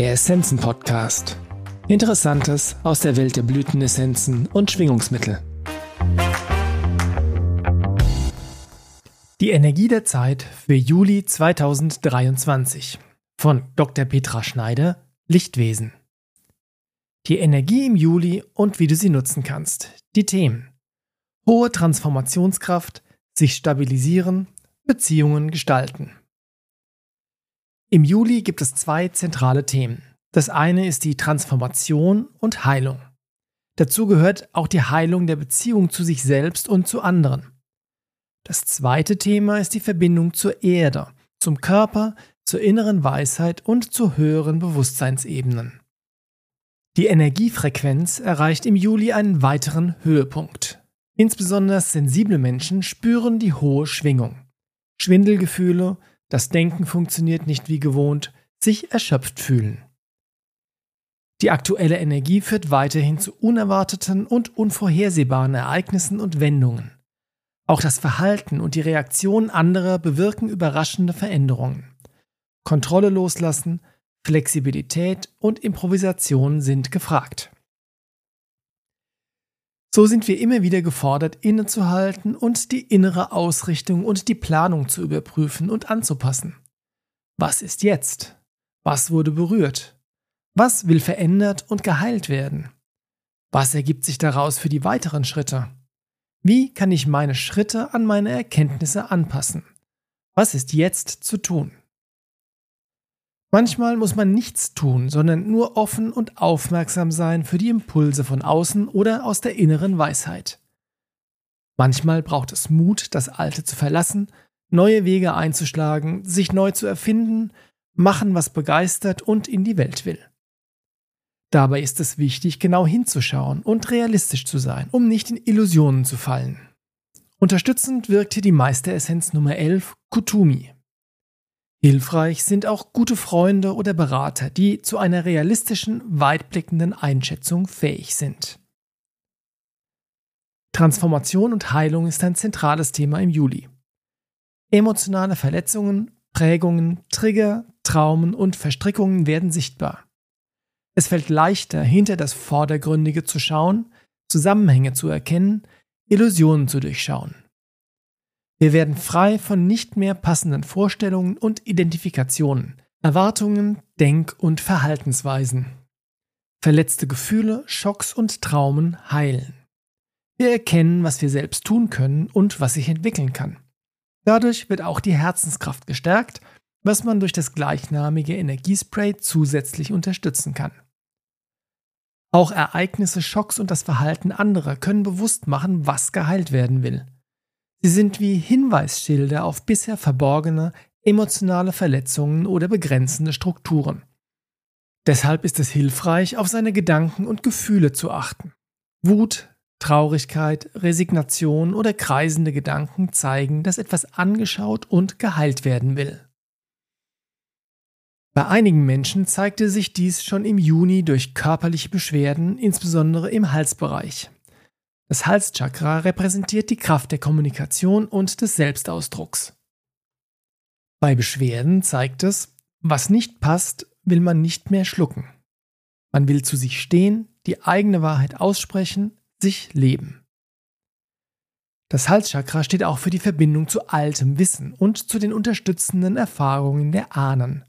Der Essenzen-Podcast. Interessantes aus der Welt der Blütenessenzen und Schwingungsmittel. Die Energie der Zeit für Juli 2023 von Dr. Petra Schneider, Lichtwesen. Die Energie im Juli und wie du sie nutzen kannst. Die Themen. Hohe Transformationskraft, sich stabilisieren, Beziehungen gestalten. Im Juli gibt es zwei zentrale Themen. Das eine ist die Transformation und Heilung. Dazu gehört auch die Heilung der Beziehung zu sich selbst und zu anderen. Das zweite Thema ist die Verbindung zur Erde, zum Körper, zur inneren Weisheit und zu höheren Bewusstseinsebenen. Die Energiefrequenz erreicht im Juli einen weiteren Höhepunkt. Insbesondere sensible Menschen spüren die hohe Schwingung. Schwindelgefühle, das Denken funktioniert nicht wie gewohnt, sich erschöpft fühlen. Die aktuelle Energie führt weiterhin zu unerwarteten und unvorhersehbaren Ereignissen und Wendungen. Auch das Verhalten und die Reaktion anderer bewirken überraschende Veränderungen. Kontrolle loslassen, Flexibilität und Improvisation sind gefragt. So sind wir immer wieder gefordert, innezuhalten und die innere Ausrichtung und die Planung zu überprüfen und anzupassen. Was ist jetzt? Was wurde berührt? Was will verändert und geheilt werden? Was ergibt sich daraus für die weiteren Schritte? Wie kann ich meine Schritte an meine Erkenntnisse anpassen? Was ist jetzt zu tun? Manchmal muss man nichts tun, sondern nur offen und aufmerksam sein für die Impulse von außen oder aus der inneren Weisheit. Manchmal braucht es Mut, das Alte zu verlassen, neue Wege einzuschlagen, sich neu zu erfinden, machen, was begeistert und in die Welt will. Dabei ist es wichtig, genau hinzuschauen und realistisch zu sein, um nicht in Illusionen zu fallen. Unterstützend wirkt hier die Meisteressenz Nummer 11, Kutumi. Hilfreich sind auch gute Freunde oder Berater, die zu einer realistischen, weitblickenden Einschätzung fähig sind. Transformation und Heilung ist ein zentrales Thema im Juli. Emotionale Verletzungen, Prägungen, Trigger, Traumen und Verstrickungen werden sichtbar. Es fällt leichter, hinter das Vordergründige zu schauen, Zusammenhänge zu erkennen, Illusionen zu durchschauen. Wir werden frei von nicht mehr passenden Vorstellungen und Identifikationen, Erwartungen, Denk- und Verhaltensweisen. Verletzte Gefühle, Schocks und Traumen heilen. Wir erkennen, was wir selbst tun können und was sich entwickeln kann. Dadurch wird auch die Herzenskraft gestärkt, was man durch das gleichnamige Energiespray zusätzlich unterstützen kann. Auch Ereignisse, Schocks und das Verhalten anderer können bewusst machen, was geheilt werden will. Sie sind wie Hinweisschilder auf bisher verborgene emotionale Verletzungen oder begrenzende Strukturen. Deshalb ist es hilfreich, auf seine Gedanken und Gefühle zu achten. Wut, Traurigkeit, Resignation oder kreisende Gedanken zeigen, dass etwas angeschaut und geheilt werden will. Bei einigen Menschen zeigte sich dies schon im Juni durch körperliche Beschwerden, insbesondere im Halsbereich. Das Halschakra repräsentiert die Kraft der Kommunikation und des Selbstausdrucks. Bei Beschwerden zeigt es, was nicht passt, will man nicht mehr schlucken. Man will zu sich stehen, die eigene Wahrheit aussprechen, sich leben. Das Halschakra steht auch für die Verbindung zu altem Wissen und zu den unterstützenden Erfahrungen der Ahnen.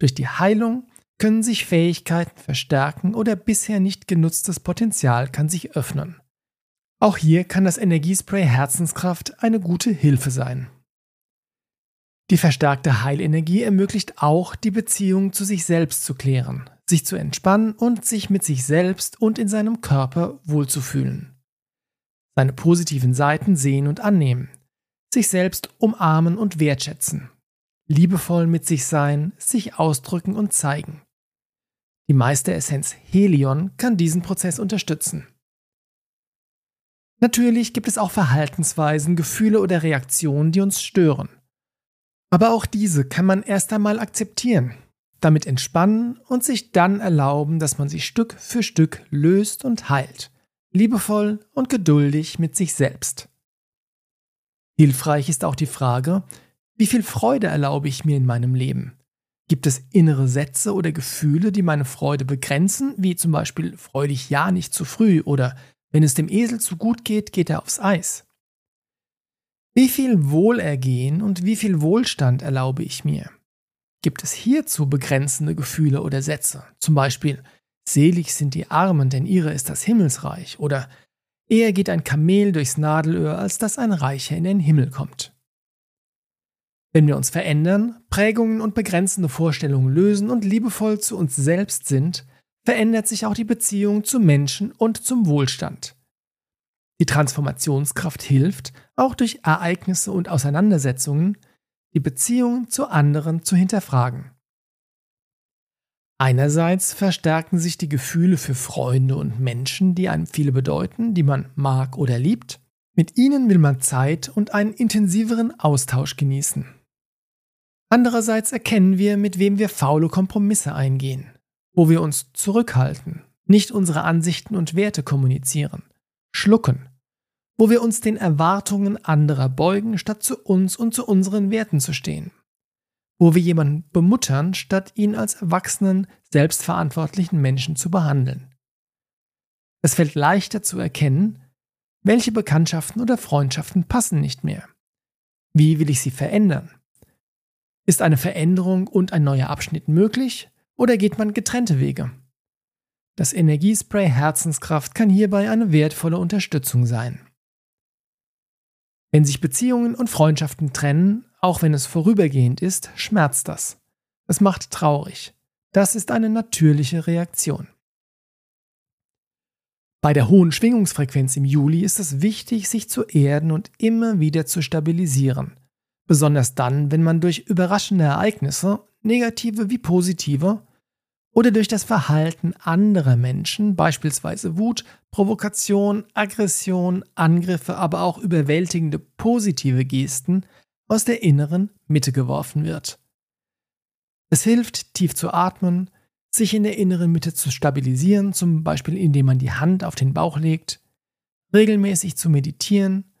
Durch die Heilung können sich Fähigkeiten verstärken oder bisher nicht genutztes Potenzial kann sich öffnen. Auch hier kann das Energiespray Herzenskraft eine gute Hilfe sein. Die verstärkte Heilenergie ermöglicht auch, die Beziehung zu sich selbst zu klären, sich zu entspannen und sich mit sich selbst und in seinem Körper wohlzufühlen. Seine positiven Seiten sehen und annehmen, sich selbst umarmen und wertschätzen, liebevoll mit sich sein, sich ausdrücken und zeigen. Die Meisteressenz Helion kann diesen Prozess unterstützen. Natürlich gibt es auch Verhaltensweisen, Gefühle oder Reaktionen, die uns stören. Aber auch diese kann man erst einmal akzeptieren, damit entspannen und sich dann erlauben, dass man sie Stück für Stück löst und heilt, liebevoll und geduldig mit sich selbst. Hilfreich ist auch die Frage, wie viel Freude erlaube ich mir in meinem Leben? Gibt es innere Sätze oder Gefühle, die meine Freude begrenzen, wie zum Beispiel freu dich ja nicht zu früh oder wenn es dem Esel zu gut geht, geht er aufs Eis? Wie viel Wohlergehen und wie viel Wohlstand erlaube ich mir? Gibt es hierzu begrenzende Gefühle oder Sätze? Zum Beispiel, selig sind die Armen, denn ihre ist das Himmelsreich oder eher geht ein Kamel durchs Nadelöhr, als dass ein Reicher in den Himmel kommt. Wenn wir uns verändern, Prägungen und begrenzende Vorstellungen lösen und liebevoll zu uns selbst sind, verändert sich auch die Beziehung zu Menschen und zum Wohlstand. Die Transformationskraft hilft, auch durch Ereignisse und Auseinandersetzungen, die Beziehung zu anderen zu hinterfragen. Einerseits verstärken sich die Gefühle für Freunde und Menschen, die einem viele bedeuten, die man mag oder liebt. Mit ihnen will man Zeit und einen intensiveren Austausch genießen. Andererseits erkennen wir, mit wem wir faule Kompromisse eingehen, wo wir uns zurückhalten, nicht unsere Ansichten und Werte kommunizieren, schlucken, wo wir uns den Erwartungen anderer beugen, statt zu uns und zu unseren Werten zu stehen, wo wir jemanden bemuttern, statt ihn als erwachsenen, selbstverantwortlichen Menschen zu behandeln. Es fällt leichter zu erkennen, welche Bekanntschaften oder Freundschaften passen nicht mehr. Wie will ich sie verändern? Ist eine Veränderung und ein neuer Abschnitt möglich oder geht man getrennte Wege? Das Energiespray Herzenskraft kann hierbei eine wertvolle Unterstützung sein. Wenn sich Beziehungen und Freundschaften trennen, auch wenn es vorübergehend ist, schmerzt das. Es macht traurig. Das ist eine natürliche Reaktion. Bei der hohen Schwingungsfrequenz im Juli ist es wichtig, sich zu erden und immer wieder zu stabilisieren, besonders dann, wenn man durch überraschende Ereignisse, negative wie positive, oder durch das Verhalten anderer Menschen, beispielsweise Wut, Provokation, Aggression, Angriffe, aber auch überwältigende positive Gesten, aus der inneren Mitte geworfen wird. Es hilft, tief zu atmen, sich in der inneren Mitte zu stabilisieren, zum Beispiel indem man die Hand auf den Bauch legt, regelmäßig zu meditieren,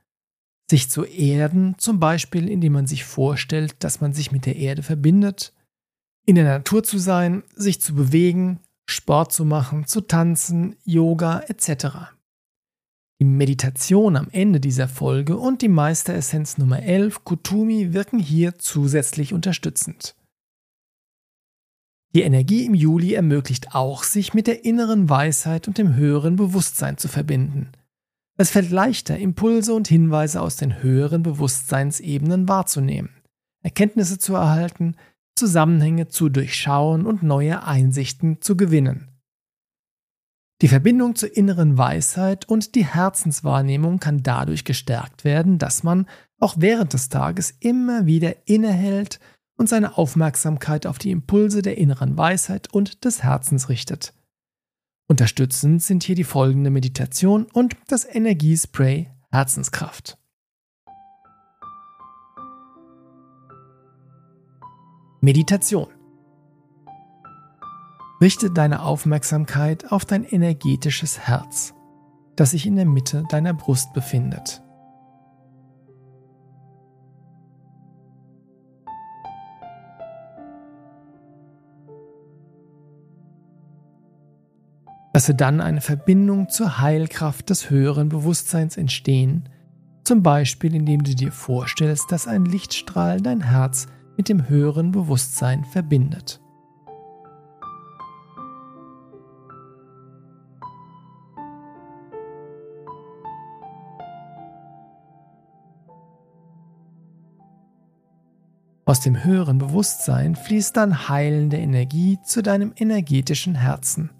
sich zu erden, zum Beispiel indem man sich vorstellt, dass man sich mit der Erde verbindet, in der Natur zu sein, sich zu bewegen, Sport zu machen, zu tanzen, Yoga etc. Die Meditation am Ende dieser Folge und die Meisteressenz Nummer 11 Kutumi wirken hier zusätzlich unterstützend. Die Energie im Juli ermöglicht auch, sich mit der inneren Weisheit und dem höheren Bewusstsein zu verbinden – es fällt leichter, Impulse und Hinweise aus den höheren Bewusstseinsebenen wahrzunehmen, Erkenntnisse zu erhalten, Zusammenhänge zu durchschauen und neue Einsichten zu gewinnen. Die Verbindung zur inneren Weisheit und die Herzenswahrnehmung kann dadurch gestärkt werden, dass man auch während des Tages immer wieder innehält und seine Aufmerksamkeit auf die Impulse der inneren Weisheit und des Herzens richtet. Unterstützend sind hier die folgende Meditation und das Energiespray Herzenskraft. Meditation. Richte deine Aufmerksamkeit auf dein energetisches Herz, das sich in der Mitte deiner Brust befindet. Lasse dann eine Verbindung zur Heilkraft des höheren Bewusstseins entstehen, zum Beispiel indem du dir vorstellst, dass ein Lichtstrahl dein Herz mit dem höheren Bewusstsein verbindet. Aus dem höheren Bewusstsein fließt dann heilende Energie zu deinem energetischen Herzen.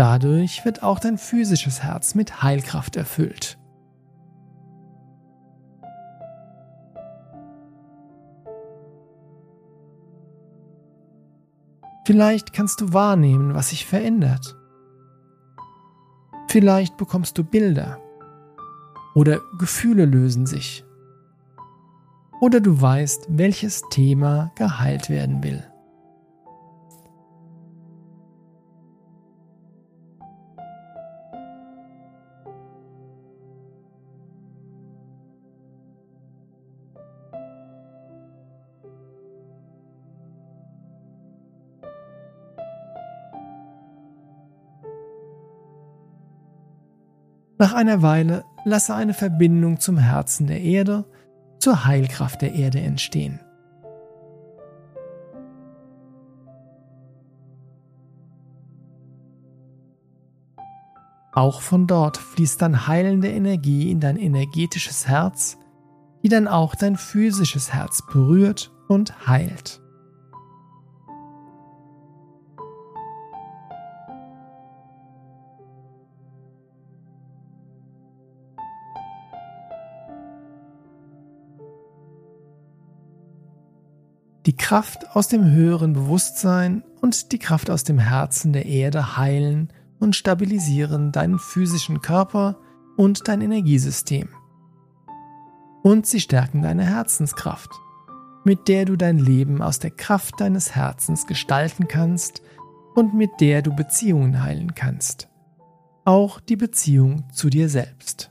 Dadurch wird auch dein physisches Herz mit Heilkraft erfüllt. Vielleicht kannst du wahrnehmen, was sich verändert. Vielleicht bekommst du Bilder oder Gefühle lösen sich. Oder du weißt, welches Thema geheilt werden will. Nach einer Weile lasse eine Verbindung zum Herzen der Erde, zur Heilkraft der Erde entstehen. Auch von dort fließt dann heilende Energie in dein energetisches Herz, die dann auch dein physisches Herz berührt und heilt. Kraft aus dem höheren Bewusstsein und die Kraft aus dem Herzen der Erde heilen und stabilisieren deinen physischen Körper und dein Energiesystem. Und sie stärken deine Herzenskraft, mit der du dein Leben aus der Kraft deines Herzens gestalten kannst und mit der du Beziehungen heilen kannst. Auch die Beziehung zu dir selbst.